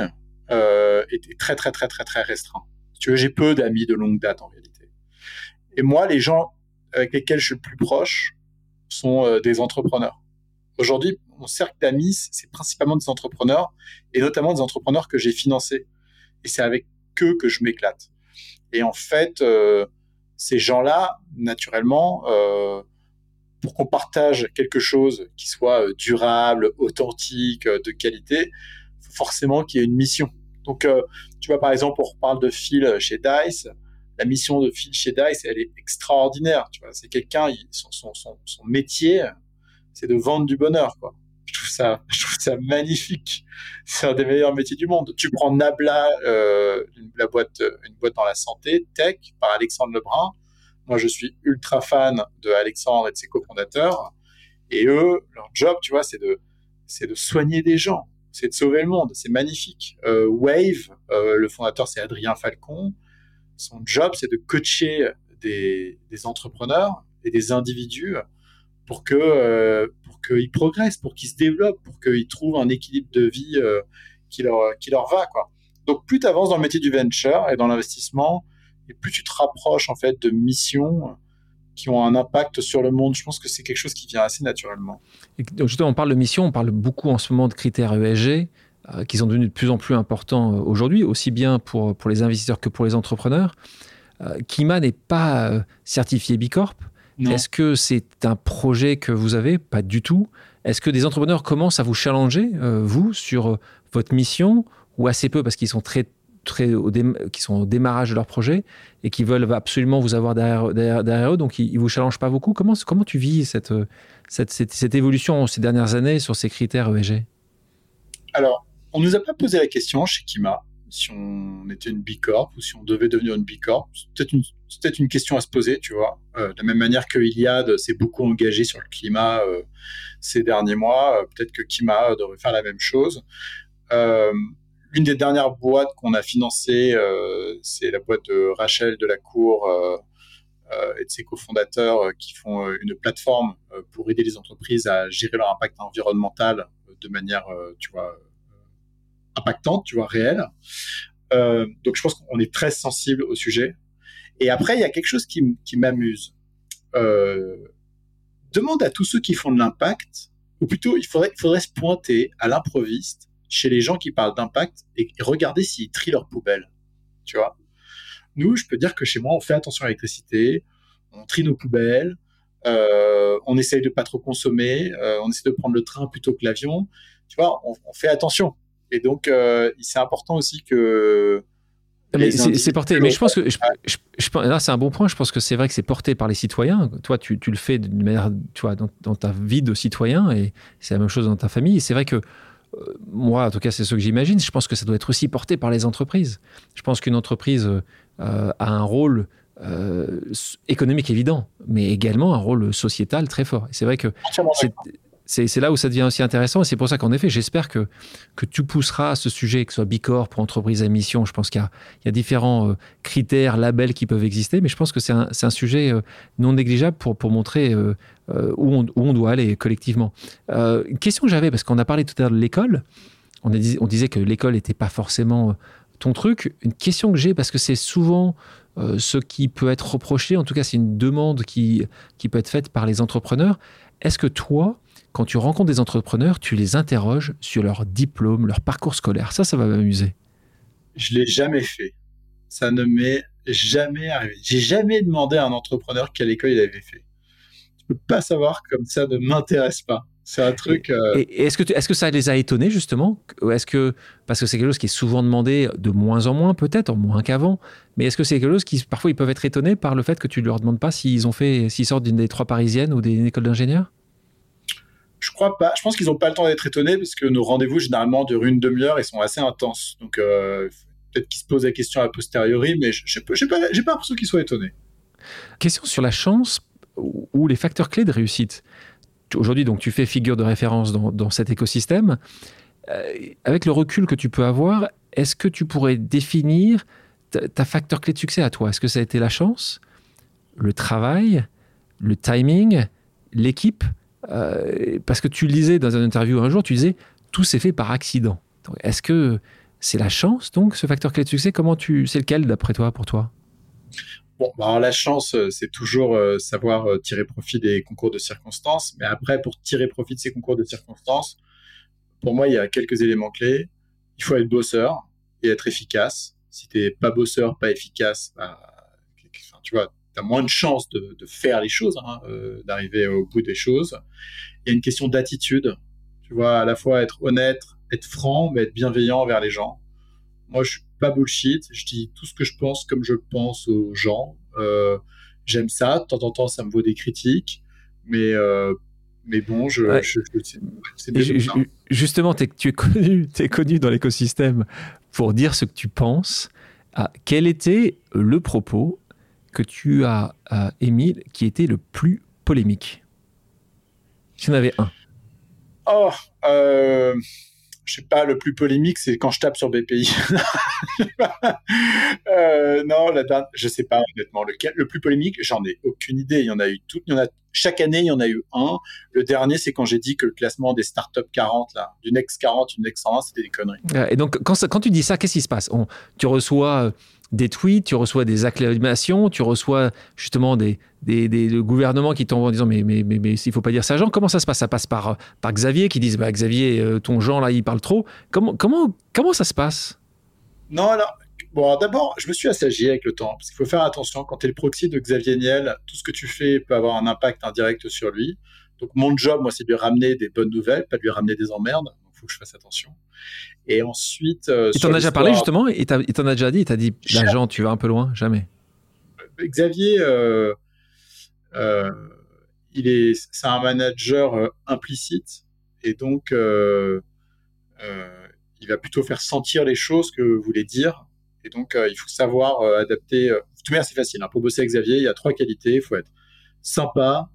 euh, est très, très, très, très, très restreint. Tu j'ai peu d'amis de longue date en réalité. Et moi, les gens avec lesquels je suis le plus proche sont des entrepreneurs. Aujourd'hui, mon cercle d'amis, c'est principalement des entrepreneurs, et notamment des entrepreneurs que j'ai financés. Et c'est avec eux que je m'éclate. Et en fait, euh, ces gens-là, naturellement, euh, pour qu'on partage quelque chose qui soit euh, durable, authentique, de qualité, faut forcément qu'il y ait une mission. Donc, tu vois, par exemple, on reparle de Phil chez Dice. La mission de Phil chez Dice, elle est extraordinaire. Tu vois, c'est quelqu'un, son, métier, c'est de vendre du bonheur, quoi. Je trouve ça, [laughs] je trouve ça magnifique. C'est un des meilleurs métiers du monde. Tu prends Nabla, euh, la boîte, une boîte dans la santé, tech, par Alexandre Lebrun. Moi, je suis ultra fan de Alexandre et de ses cofondateurs. Et eux, leur job, tu vois, c'est de, c'est de soigner des gens, c'est de sauver le monde. C'est magnifique. Euh, Wave, euh, le fondateur, c'est Adrien Falcon. Son job, c'est de coacher des, des entrepreneurs et des individus pour que euh, pour qu'ils progressent, pour qu'ils se développent, pour qu'ils trouvent un équilibre de vie euh, qui leur qui leur va quoi. Donc plus tu avances dans le métier du venture et dans l'investissement, et plus tu te rapproches en fait de missions qui ont un impact sur le monde. Je pense que c'est quelque chose qui vient assez naturellement. donc justement, on parle de mission, on parle beaucoup en ce moment de critères ESG euh, qui sont devenus de plus en plus importants aujourd'hui, aussi bien pour, pour les investisseurs que pour les entrepreneurs. Kima n'est pas certifié B Corp. Est-ce que c'est un projet que vous avez? Pas du tout. Est-ce que des entrepreneurs commencent à vous challenger, euh, vous, sur euh, votre mission, ou assez peu parce qu'ils sont très très au qui sont au démarrage de leur projet et qui veulent absolument vous avoir derrière, derrière, eux, donc ils, ne vous challengent pas beaucoup? Comment, comment tu vis cette, cette, cette, évolution ces dernières années sur ces critères ESG Alors, on nous a pas posé la question chez Kima si on était une bicorp ou si on devait devenir une bicorp. C'est peut-être une, question à se poser, tu vois. Euh, de la même manière que Iliad s'est beaucoup engagé sur le climat euh, ces derniers mois, euh, peut-être que Kima devrait faire la même chose. L'une des dernières boîtes qu'on a financées, c'est la boîte de Rachel de la Cour et de ses cofondateurs qui font une plateforme pour aider les entreprises à gérer leur impact environnemental de manière, tu vois, impactante, tu vois, réelle. Euh, donc je pense qu'on est très sensible au sujet. Et après, il y a quelque chose qui, m'amuse. Euh, demande à tous ceux qui font de l'impact, ou plutôt il faudrait, il faudrait se pointer à l'improviste chez les gens qui parlent d'impact et regarder s'ils trient leurs poubelles. Tu vois? Nous, je peux dire que chez moi, on fait attention à l'électricité, on trie nos poubelles, euh, on essaye de pas trop consommer, on essaie de prendre le train plutôt que l'avion. Tu vois, on fait attention. Et donc, euh, c'est important aussi que. c'est porté. Mais je pense que je, là, c'est un bon point. Je pense que c'est vrai que c'est porté par les citoyens. Toi, tu, tu le fais d'une manière, tu vois, dans, ta vie de citoyen, et c'est la même chose dans ta famille. Et c'est vrai que euh, moi, en tout cas, c'est ce que j'imagine. Je pense que ça doit être aussi porté par les entreprises. Je pense qu'une entreprise euh, a un rôle économique évident, mais également un rôle sociétal très fort. Et c'est vrai que c'est là où ça devient aussi intéressant. Et c'est pour ça qu'en effet, j'espère que, que tu pousseras ce sujet, que ce soit Bicorp pour entreprise à mission. Je pense qu'il y, a différents euh, critères, labels qui peuvent exister, mais je pense que c'est un, sujet euh, non négligeable pour, pour montrer euh, où, on, où, on, doit aller collectivement. une question que j'avais, parce qu'on a parlé tout à l'heure de l'école, on, on, disait que l'école n'était pas forcément ton truc. Une question que j'ai, parce que c'est souvent ce qui peut être reproché, en tout cas c'est une demande qui, qui peut être faite par les entrepreneurs. Est-ce que toi, quand tu rencontres des entrepreneurs, tu les interroges sur leur diplôme, leur parcours scolaire. Ça, ça va m'amuser. Je l'ai jamais fait. Ça ne m'est jamais arrivé. J'ai jamais demandé à un entrepreneur quelle école il avait fait. Je peux pas savoir comme ça ne m'intéresse pas. C'est un truc. Euh, et, est-ce que, est que ça les a étonnés justement? Est-ce que parce que c'est quelque chose qui est souvent demandé de moins en moins peut-être, en moins qu'avant, mais est-ce que c'est quelque chose qui parfois ils peuvent être étonnés par le fait que tu ne leur demandes pas s'ils ont fait, s'ils sortent d'une des trois parisiennes ou d'une école d'ingénieur je crois pas. Je pense qu'ils n'ont pas le temps d'être étonnés parce que nos rendez-vous généralement durent une demi-heure et sont assez intenses. Donc euh, peut-être qu'ils se posent la question a posteriori, mais je n'ai pas, pas l'impression qu'ils soient étonnés. Question sur la chance ou les facteurs clés de réussite. Aujourd'hui, donc, tu fais figure de référence dans, dans cet écosystème. Euh, avec le recul que tu peux avoir, est-ce que tu pourrais définir ta, ta facteur clé de succès à toi? Est-ce que ça a été la chance, le travail, le timing, l'équipe? Euh, parce que tu lisais dans une interview un jour, tu disais tout s'est fait par accident. Est-ce que c'est la chance, donc, ce facteur clé de succès? Comment tu, c'est lequel d'après toi, pour toi? Bon, bah, la chance, euh, c'est toujours euh, savoir tirer profit des concours de circonstances. Mais après, pour tirer profit de ces concours de circonstances, pour moi, il y a quelques éléments clés. Il faut être bosseur et être efficace. Si tu n'es pas bosseur, pas efficace, bah, tu vois, tu as moins de chances de, de, faire les choses, hein, euh, d'arriver au bout des choses. Il y a une question d'attitude. Tu vois, à la fois être honnête, être franc, mais être bienveillant envers les gens. Moi, je suis pas bullshit. Je dis tout ce que je pense comme je pense aux gens. Euh, J'aime ça. De temps en temps, ça me vaut des critiques. Mais, euh, mais bon, je, ouais. je, je Justement, es, tu, es connu, [laughs] es connu dans l'écosystème pour dire ce que tu penses. Ah, quel était le propos que tu as euh, émis qui était le plus polémique Si on avait un. Oh, euh, je sais pas, le plus polémique, c'est quand je tape sur BPI. [laughs] euh, non, la dernière, je sais pas honnêtement lequel. Le plus polémique, j'en ai aucune idée. Il y en a eu toutes. Il y en a chaque année, il y en a eu un. Le dernier, c'est quand j'ai dit que le classement des startups 40 là, du Next 40, du Next 120, c'était des conneries. Et donc, quand, quand tu dis ça, qu'est-ce qui se passe? On, Tu reçois euh, des tweets, tu reçois des acclamations, tu reçois justement des, des, des gouvernements qui t'envoient en disant mais, mais, mais, mais il faut pas dire ça Jean. Comment ça se passe? Ça passe par, par Xavier qui disent bah, Xavier, euh, ton Jean là, il parle trop. Comment, comment, comment ça se passe? Non, alors, bon, d'abord, je me suis assagi avec le temps parce qu'il faut faire attention quand tu es le proxy de Xavier Niel, tout ce que tu fais peut avoir un impact indirect sur lui. Donc, mon job, moi, c'est de lui ramener des bonnes nouvelles, pas de lui ramener des emmerdes. Donc, il faut que je fasse attention. Et ensuite. Euh, il t'en a déjà parlé justement Il t'en a déjà dit Il t'a dit, l'agent, tu vas un peu loin Jamais. Xavier, euh, euh, il est, c'est un manager euh, implicite et donc euh, il va plutôt faire sentir les choses que vous voulez dire. Et donc il faut savoir adapter. De toute manière, c'est facile. Hein. Pour bosser avec Xavier, il y a trois qualités. Il faut être sympa,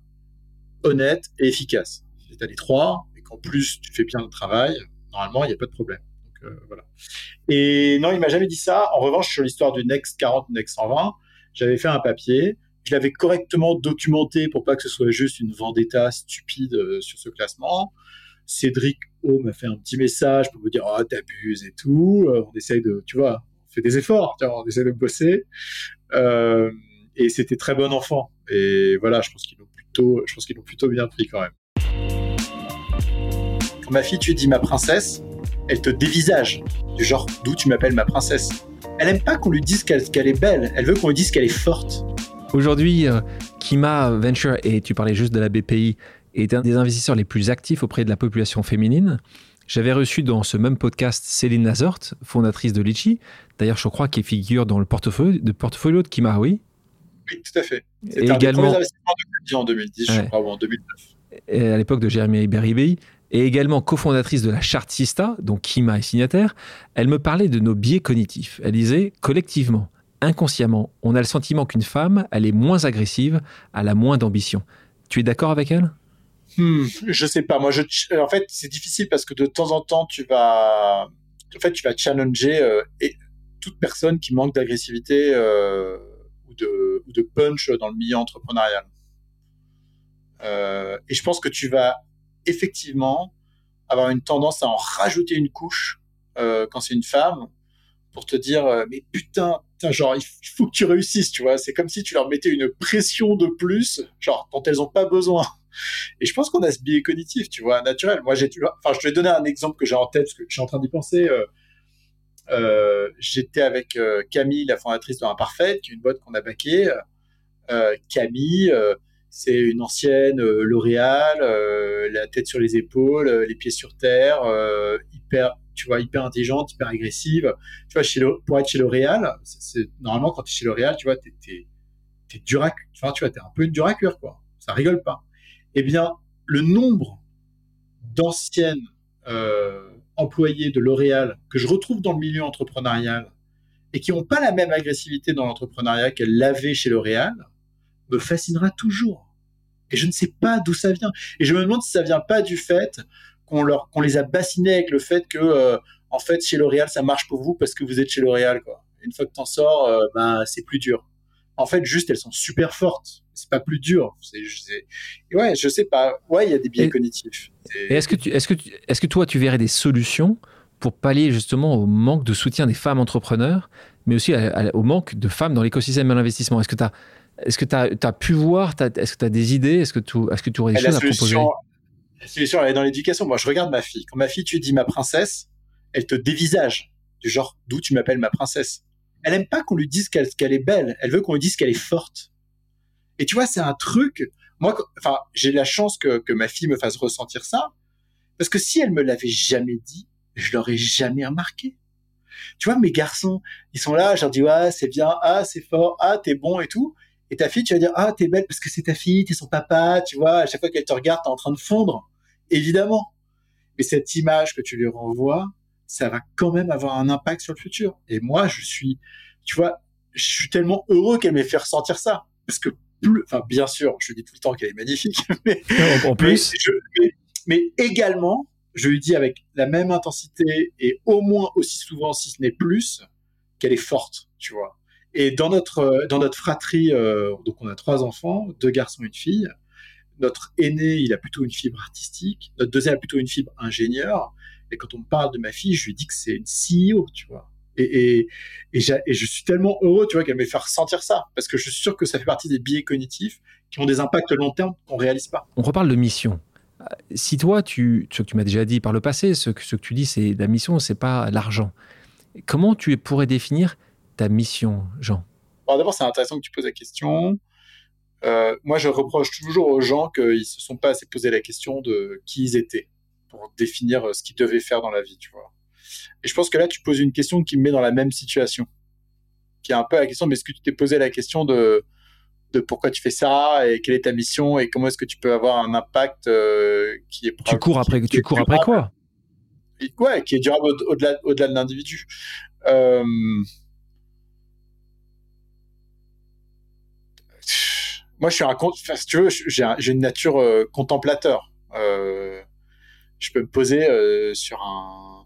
honnête et efficace. Si tu as les trois et qu'en plus tu fais bien le travail, normalement, il n'y a pas de problème. Euh, voilà. Et non, il m'a jamais dit ça. En revanche, sur l'histoire du Next 40, Next 120, j'avais fait un papier. Je l'avais correctement documenté pour pas que ce soit juste une vendetta stupide euh, sur ce classement. Cédric O m'a fait un petit message pour me dire oh t'abuses et tout. Euh, on essaye de, tu vois, fait des efforts, on essaie de bosser. Euh, et c'était très bon enfant. Et voilà, je pense qu'ils l'ont plutôt, je pense qu'ils l'ont plutôt bien pris quand même. Quand ma fille tu dis ma princesse, elle te dévisage du genre d'où tu m'appelles ma princesse. Elle aime pas qu'on lui dise qu'elle qu est belle, elle veut qu'on lui dise qu'elle est forte. Aujourd'hui, euh, Kima Venture, et tu parlais juste de la BPI, est un des investisseurs les plus actifs auprès de la population féminine. J'avais reçu dans ce même podcast Céline Nazort, fondatrice de Litchi, d'ailleurs je crois qu'elle figure dans le portefeuille de portfolio de Kima, oui Oui, tout à fait. C'était un également... de en 2010, ouais. je crois, ou en 2009. Et à l'époque de Jérémy Beribey, et également cofondatrice de la charte Sista, dont Kima est signataire, elle me parlait de nos biais cognitifs. Elle disait, collectivement, inconsciemment, on a le sentiment qu'une femme, elle est moins agressive, elle a moins d'ambition. Tu es d'accord avec elle? Hmm, Je sais pas. Moi, je, en fait, c'est difficile parce que de temps en temps, tu vas, en fait, tu vas challenger euh, toute personne qui manque d'agressivité euh, ou, de, ou de punch dans le milieu entrepreneurial. Euh, et je pense que tu vas effectivement avoir une tendance à en rajouter une couche euh, quand c'est une femme pour te dire euh, mais putain, genre il faut que tu réussisses, tu vois. C'est comme si tu leur mettais une pression de plus, genre dont elles ont pas besoin. Et je pense qu'on a ce biais cognitif, tu vois, naturel. Moi, j'ai, enfin, je vais donner un exemple que j'ai en tête parce que je suis en train d'y penser. Euh, euh, j'étais avec euh, Camille, la fondatrice de Imparfait, qui est une boîte qu'on a baquée. Camille, c'est une ancienne L'Oréal, la tête sur les épaules, les pieds sur terre, hyper tu vois, hyper intelligente, hyper agressive. Tu vois, pour être chez L'Oréal, normalement, quand tu es chez L'Oréal, tu vois, t'es, t'es, t'es dur à, enfin, tu vois, un peu une dur à cuire, quoi. Ça rigole pas. Eh bien, le nombre d'anciennes euh, employées de L'Oréal que je retrouve dans le milieu entrepreneurial et qui n'ont pas la même agressivité dans l'entrepreneuriat qu'elles l'avaient chez L'Oréal me fascinera toujours. Et je ne sais pas d'où ça vient. Et je me demande si ça vient pas du fait qu'on les a bassinés avec le fait que euh, en fait chez L'Oréal ça marche pour vous parce que vous êtes chez L'Oréal. Une fois que t'en sors, euh, ben c'est plus dur. En fait, juste elles sont super fortes. C'est pas plus dur. C'est, ouais, je sais pas. Ouais, il y a des biais cognitifs. Et est-ce que tu, est-ce que tu, est-ce que toi tu verrais des solutions pour pallier justement au manque de soutien des femmes entrepreneurs, mais aussi au manque de femmes dans l'écosystème de l'investissement? Est-ce que tu as est-ce que tu as, pu voir, est-ce que tu as des idées? Est-ce que tu est-ce que tu aurais des choses à proposer? la solution, elle est dans l'éducation. Moi, je regarde ma fille. Quand ma fille, tu dis ma princesse, elle te dévisage. Du genre, d'où tu m'appelles ma princesse? Elle aime pas qu'on lui dise qu'elle est belle. Elle veut qu'on lui dise qu'elle est forte. Et tu vois, c'est un truc. Moi, enfin, j'ai la chance que, ma fille me fasse ressentir ça. Parce que si elle me l'avait jamais dit, je l'aurais jamais remarqué. Tu vois, mes garçons, ils sont là, je leur dis, ouais, c'est bien, ah, c'est fort, ah, t'es bon et tout. Et ta fille, tu vas dire, ah, t'es belle parce que c'est ta fille, t'es son papa, tu vois, à chaque fois qu'elle te regarde, t'es en train de fondre. Évidemment. Mais cette image que tu lui renvoies, ça va quand même avoir un impact sur le futur. Et moi, je suis, tu vois, je suis tellement heureux qu'elle m'ait fait ressentir ça. Parce que plus, enfin, bien sûr, je lui dis tout le temps qu'elle est magnifique, [laughs] mais, en plus, mais, également, je lui dis avec la même intensité et au moins aussi souvent, si ce n'est plus, qu'elle est forte, tu vois. Et dans notre, dans notre fratrie, euh, donc on a trois enfants, deux garçons et une fille. Notre aîné, il a plutôt une fibre artistique. Notre deuxième a plutôt une fibre ingénieur. Et quand on me parle de ma fille, je lui dis que c'est une CEO, tu vois. Et, et, et, je suis tellement heureux, tu vois, qu'elle m'ait fait ressentir ça. Parce que je suis sûr que ça fait partie des biais cognitifs qui ont des impacts long terme qu'on réalise pas. On reparle de mission. Si toi, tu, ce que tu m'as déjà dit par le passé, ce que, ce que tu dis, c'est la mission, c'est pas l'argent. Comment tu pourrais définir ta mission, Jean? D'abord, c'est intéressant que tu poses la question. Euh, moi, je reproche toujours aux gens qu'ils ne se sont pas assez posé la question de qui ils étaient pour définir euh, ce qu'ils devaient faire dans la vie, tu vois. Et je pense que là, tu poses une question qui me met dans la même situation, qui est un peu la question, mais est-ce que tu t'es posé la question de, de pourquoi tu fais ça et quelle est ta mission et comment est-ce que tu peux avoir un impact euh, qui est Tu cours après, tu cours après quoi? Ouais, qui est durable au-delà au -delà de l'individu. Euh, moi, je suis un enfin, si tu veux, j'ai une nature euh, contemplateur. Euh, je peux me poser euh, sur un,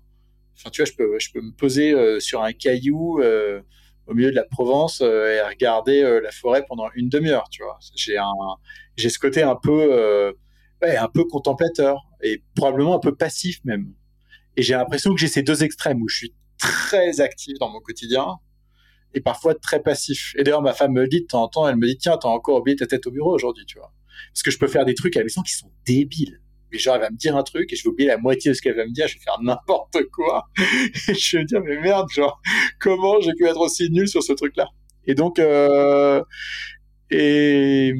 enfin, tu vois, je peux, je peux me poser euh, sur un caillou euh, au milieu de la Provence et regarder la forêt pendant une demi-heure. Tu vois, j'ai un, j'ai ce côté un peu, un peu contemplateur et probablement un peu passif même. Et j'ai l'impression que j'ai ces deux extrêmes où je suis très actif dans mon quotidien et parfois très passif. Et d'ailleurs, ma femme me dit de temps en temps, elle me dit, tiens, t'as encore oublié ta tête au bureau aujourd'hui, tu vois. Parce que je peux faire des trucs à la maison qui sont débiles. Mais genre, elle va me dire un truc et je vais oublier la moitié de ce qu'elle va me dire, je vais faire n'importe quoi. [laughs] et je vais me dire, mais merde, genre, comment j'ai pu être aussi nul sur ce truc-là? Et donc, euh, et...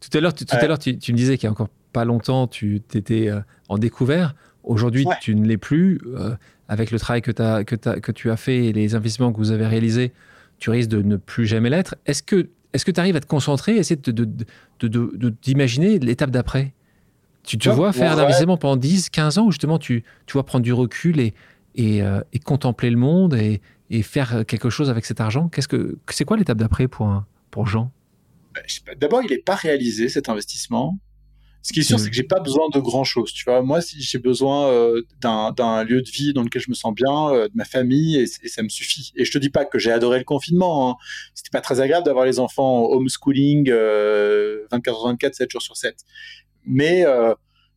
tout à l'heure, tout à l'heure, tu, me disais qu'il y a encore pas longtemps, tu étais euh, en découvert. Aujourd'hui, tu ne l'es plus. Euh, avec le travail que, as, que, as, que tu as fait et les investissements que vous avez réalisés, tu risques de ne plus jamais l'être. Est-ce que est-ce que tu arrives à te concentrer, essayer d'imaginer de, l'étape d'après? Tu te vois faire l'investissement pendant 10, 15 ans où justement tu, tu vois prendre du recul et, et, euh, et contempler le monde et, et, faire quelque chose avec cet argent? Qu'est-ce que C'est quoi l'étape d'après pour, pour Jean? Bah, D'abord, il n'est pas réalisé cet investissement. Ce qui est sûr, c'est que j'ai pas besoin de grand chose. Tu vois, moi, si j'ai besoin euh, d'un lieu de vie dans lequel je me sens bien, euh, de ma famille, et, ça me suffit. Et je te dis pas que j'ai adoré le confinement. Hein. C'était pas très agréable d'avoir les enfants homeschooling 24 h 24, 7 jours sur 7. Mais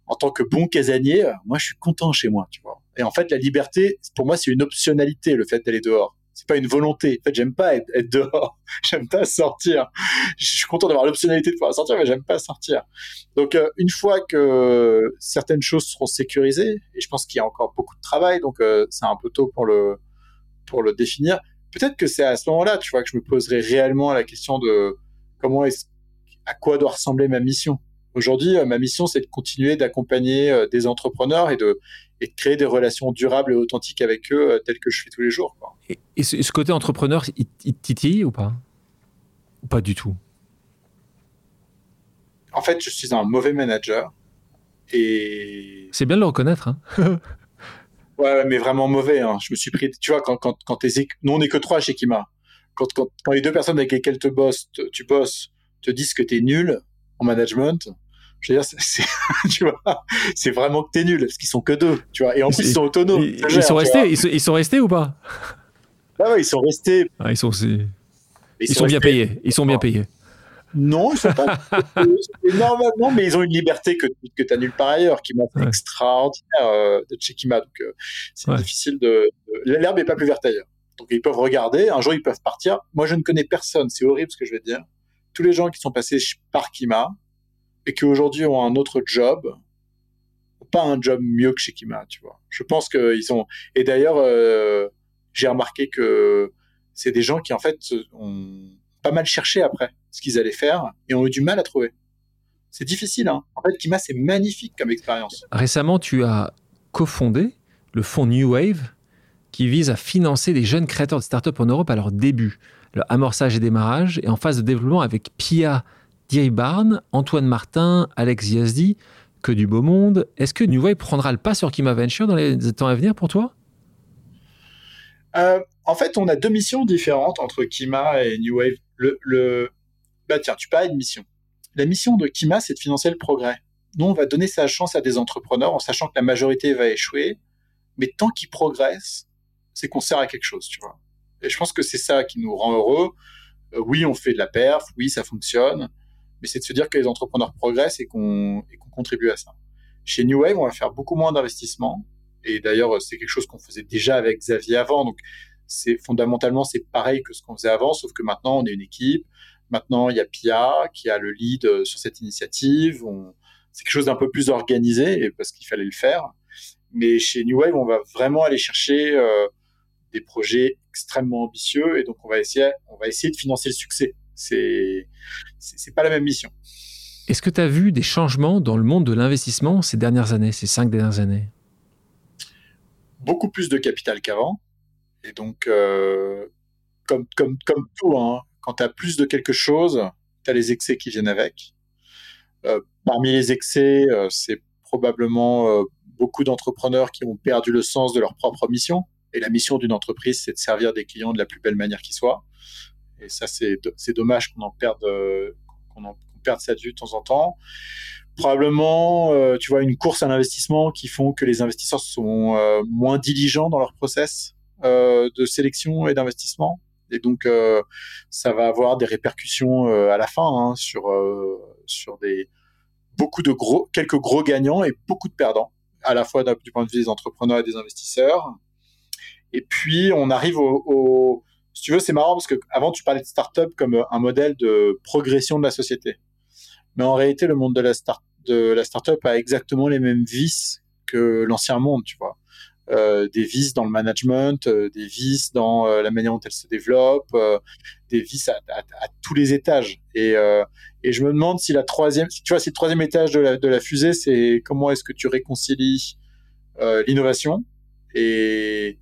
en tant que bon casanier, moi, je suis content chez moi, tu vois. Et en fait, la liberté, pour moi, c'est une optionnalité, le fait d'aller dehors c'est pas une volonté. En fait, j'aime pas être, dehors. [laughs] j'aime pas sortir. Je suis content d'avoir l'optionnalité de pouvoir sortir, mais j'aime pas sortir. Donc, euh, une fois que certaines choses seront sécurisées, et je pense qu'il y a encore beaucoup de travail, donc euh, c'est un peu tôt pour le pour le définir. Peut-être que c'est à ce moment-là, tu vois, que je me poserai réellement la question de comment est à quoi doit ressembler ma mission. Aujourd'hui, euh, ma mission, c'est de continuer d'accompagner des entrepreneurs et de, et de créer des relations durables et authentiques avec eux, euh, telles que je fais tous les jours. Et, ce, côté entrepreneur, il, titille ou pas? Ou pas du tout? En fait, je suis un mauvais manager. Et... C'est bien de le reconnaître. Hein [laughs] ouais, mais vraiment mauvais. Hein. Je me suis pris. Tu vois, quand, quand, quand nous, on n'est que trois chez Kima. Quand, quand, quand, les deux personnes avec lesquelles te bosses, tu bosses te disent que tu es nul en management, je veux dire, c'est, [laughs] tu vois, c'est vraiment que t'es nul, parce qu'ils sont que deux, tu vois. Et en plus, ils sont autonomes. Ils, sont restés, ils, sont restés ou pas? Ah ouais, ils sont restés. Ah, ils sont, ils, sont, bien payés. Ils sont bien payés. Non, ils sont pas. [laughs] normalement, mais ils ont une liberté que, que tu as nulle part ailleurs, qui m'a fait extraordinaire euh, de Chekima. Donc, euh, c'est difficile de. L'herbe n'est pas plus verte ailleurs. Donc, ils peuvent regarder. Un jour, ils peuvent partir. Moi, je ne connais personne. C'est horrible ce que je vais te dire. Tous les gens qui sont passés par Kima, et qui aujourd'hui ont un autre job, pas un job mieux que chez Kima, tu vois. Je pense qu'ils ont. Et d'ailleurs, euh, j'ai remarqué que c'est des gens qui en fait ont pas mal cherché après ce qu'ils allaient faire et ont eu du mal à trouver. C'est difficile, hein. En fait, Kima, c'est magnifique comme expérience. Récemment, tu as cofondé le fonds New Wave qui vise à financer des jeunes créateurs de start-up en Europe à leur début, le amorçage et démarrage, et en phase de développement avec Pia Thierry Barnes, Antoine Martin, Alex Yazdi, que du beau monde. Est-ce que New Wave prendra le pas sur Kima Venture dans les temps à venir pour toi? Euh, En fait, on a deux missions différentes entre Kima et New Wave. Le, Bah tiens, tu parles de mission. La mission de Kima, c'est de financer le progrès. Nous, on va donner sa chance à des entrepreneurs en sachant que la majorité va échouer. Mais tant qu'ils progressent, c'est qu'on sert à quelque chose, tu vois. Et je pense que c'est ça qui nous rend heureux. Euh, oui, on fait de la perf, oui, ça fonctionne mais c'est de se dire que les entrepreneurs progressent et qu'on contribue à ça. Chez New Wave, on va faire beaucoup moins d'investissements. Et d'ailleurs, c'est quelque chose qu'on faisait déjà avec Xavier avant. Donc, fondamentalement, c'est pareil que ce qu'on faisait avant, sauf que maintenant, on est une équipe. Maintenant, il y a Pia qui a le lead euh, sur cette initiative. C'est quelque chose d'un peu plus organisé parce qu'il fallait le faire. Mais chez New Wave, on va vraiment aller chercher euh, des projets extrêmement ambitieux et donc on va essayer, on va essayer de financer le succès c'est pas la même mission. Est-ce que tu as vu des changements dans le monde de l'investissement ces dernières années, ces cinq dernières années? Beaucoup plus de capital qu'avant. Et donc, euh, comme, comme, comme tout, hein, quand tu as plus de quelque chose, tu as les excès qui viennent avec. Euh, parmi les excès, euh, c'est probablement beaucoup d'entrepreneurs qui ont perdu le sens de leur propre mission. Et la mission d'une entreprise, c'est de servir des clients de la plus belle manière qui soit. Et ça, c'est dommage qu'on en perde, euh, qu'on perde ça de vue de temps en temps. Probablement, euh, tu vois, une course à l'investissement qui font que les investisseurs sont euh, moins diligents dans leur process de sélection et d'investissement. Et donc, ça va avoir des répercussions à la fin hein, sur sur des beaucoup de gros, quelques gros gagnants et beaucoup de perdants, à la fois du point de vue des entrepreneurs et des investisseurs. Et puis, on arrive au si tu veux, c'est marrant parce que avant tu parlais de start-up comme euh, un modèle de progression de la société. Mais en réalité, le monde de la startup a exactement les mêmes vices que l'ancien monde, tu vois. Euh, des vices dans le management, euh, des vices dans la manière dont elle se développe, des vices à, tous les étages. Et, et, je me demande si la troisième, tu vois, si le troisième étage de la, de la fusée, c'est comment est-ce que tu réconcilies l'innovation et,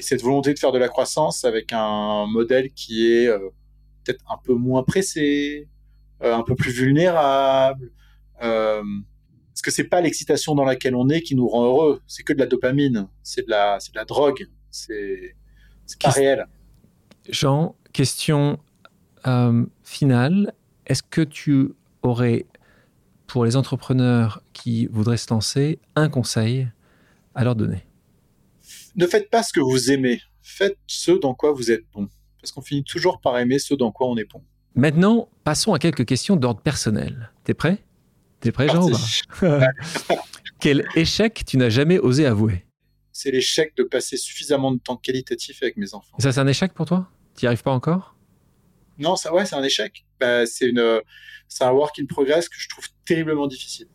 et cette volonté de faire de la croissance avec un modèle qui est euh, peut-être un peu moins pressé, euh, un peu plus vulnérable. Euh, parce que c'est pas l'excitation dans laquelle on est qui nous rend heureux, c'est que de la dopamine, c'est de la, c'est de la drogue, c'est, c'est pas réel. Jean, question finale. Est-ce que tu aurais pour les entrepreneurs qui voudraient se lancer, un conseil à leur donner? Ne faites pas ce que vous aimez, faites ce dans quoi vous êtes bon. Parce qu'on finit toujours par aimer ce dans quoi on est bon. Maintenant, passons à quelques questions d'ordre personnel. T'es prêt? T'es prêt, Jean [laughs] Quel échec tu n'as jamais osé avouer? C'est l'échec de passer suffisamment de temps qualitatif avec mes enfants. ça, c'est un échec pour toi? Tu n'y arrives pas encore? Non, ça, ouais, c'est un échec. Bah, c'est une, c'est un work in progress que je trouve terriblement difficile.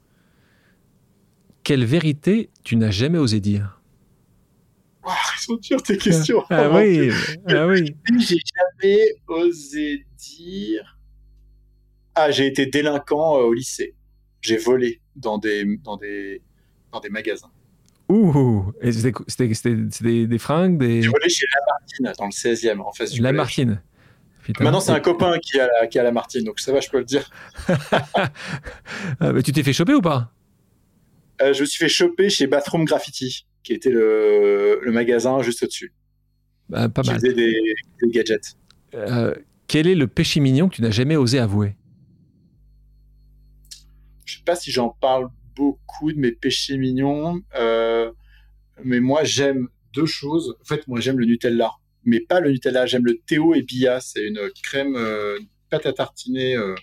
Quelle vérité tu n'as jamais osé dire? Sont dures tes questions. ah oui, ah oui. J'ai jamais osé dire. Ah, j'ai été délinquant euh, au lycée. J'ai volé dans des, dans des, dans des magasins. Ouh, et c'était, des, des, fringues des... J'ai volé chez Lamartine, dans le 16e, en face du Lamartine. Maintenant, c'est un copain qui a, la, qui a la Martine, donc ça va, je peux le dire. [laughs] Ah, mais tu t'es fait choper ou pas? Euh, Je me suis fait choper chez Bathroom Graffiti, qui était le, le magasin juste au-dessus. Bah, pas qui mal. faisait des, des gadgets. Euh, quel est le péché mignon que tu n'as jamais osé avouer? Je sais pas si j'en parle beaucoup de mes péchés mignons, euh, mais moi j'aime deux choses. En fait, moi j'aime le Nutella, mais pas le Nutella. J'aime le Théo et Bia. C'est une crème, euh, une pâte à tartiner euh,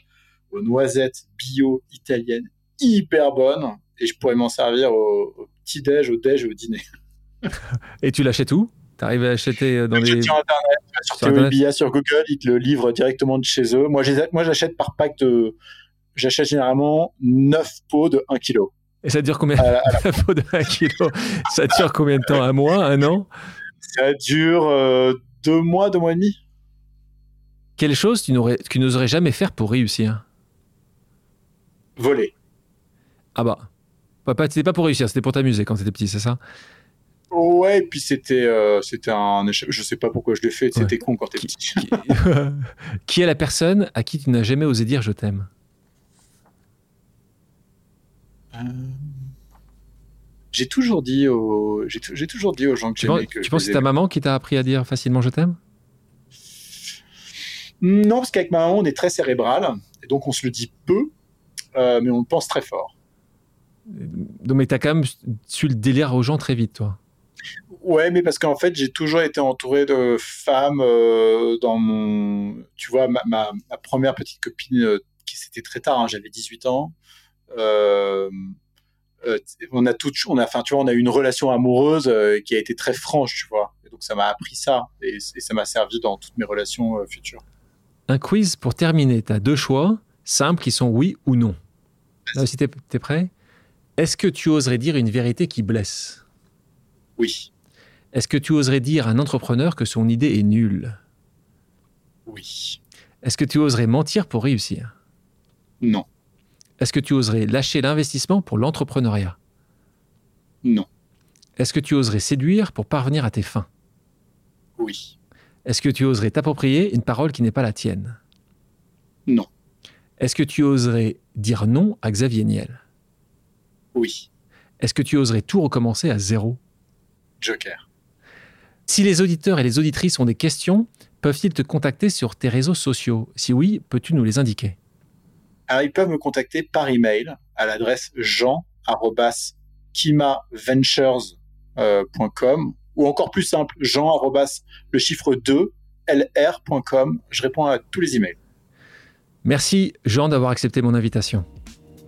aux noisettes bio italienne, hyper bonne. Et je pourrais m'en servir au, au petit déj, au déj et au dîner. Et tu l'achètes où? Tu arrives à acheter dans Je les. sur internet, sur, Sur Internet sur Google, ils te le livrent directement de chez eux. Moi, j'achète par pack de. J'achète généralement 9 pots de 1 kg. Et ça dure combien À la- à La [laughs] peau de 1 kilo. Ça dure combien de temps? Un mois? Un an? Ça dure euh, deux mois, deux mois et demi. Quelle chose tu n'oserais jamais faire pour réussir? Voler. Ah bah. C'était pas pour réussir, c'était pour t'amuser quand t'étais petit, c'est ça? Ouais, et puis c'était euh, c'était un échec. Je sais pas pourquoi je l'ai fait. C'était con quand t'es Qui- petit. qui... [laughs] qui est la personne à qui tu n'as jamais osé dire je t'aime? Euh, J'ai toujours dit aux j'ai toujours dit aux gens que Tu penses, j'aimais que tu penses que c'est ta maman qui t'a appris à dire facilement je t'aime? Non, parce qu'avec ma maman, on est très cérébral, et donc on se le dit peu, euh, mais on le pense très fort. Donc, mais t'as quand même su le délire aux gens très vite, toi. Ouais, mais parce qu'en fait, j'ai toujours été entouré de femmes euh, dans mon. Tu vois, ma, ma, ma première petite copine, euh, qui c'était très tard, hein, j'avais 18 ans. euh, on a tout, on a, enfin, tu vois, on a eu une relation amoureuse qui a été très franche, tu vois. Et donc ça m'a appris ça, et, et ça m'a servi dans toutes mes relations futures. Un quiz pour terminer. T'as deux choix simples qui sont oui ou non. Là aussi, t'es, t'es prêt? Est-ce que tu oserais dire une vérité qui blesse? Oui, Est-ce que tu oserais dire à un entrepreneur que son idée est nulle? Oui, Est-ce que tu oserais mentir pour réussir? Non, Est-ce que tu oserais lâcher l'investissement pour l'entrepreneuriat? Non, Est-ce que tu oserais séduire pour parvenir à tes fins? Oui, Est-ce que tu oserais t'approprier une parole qui n'est pas la tienne? Non. Est-ce que tu oserais dire non à Xavier Niel? Oui, Est-ce que tu oserais tout recommencer à zéro? Joker. Si les auditeurs et les auditrices ont des questions, peuvent-ils te contacter sur tes réseaux sociaux? Si oui, peux-tu nous les indiquer? Alors, ils peuvent me contacter par email à l'adresse jean.kimaventures.com ou encore plus simple, jean le chiffre 2 lr.com. Je réponds à tous les emails. Merci Jean d'avoir accepté mon invitation.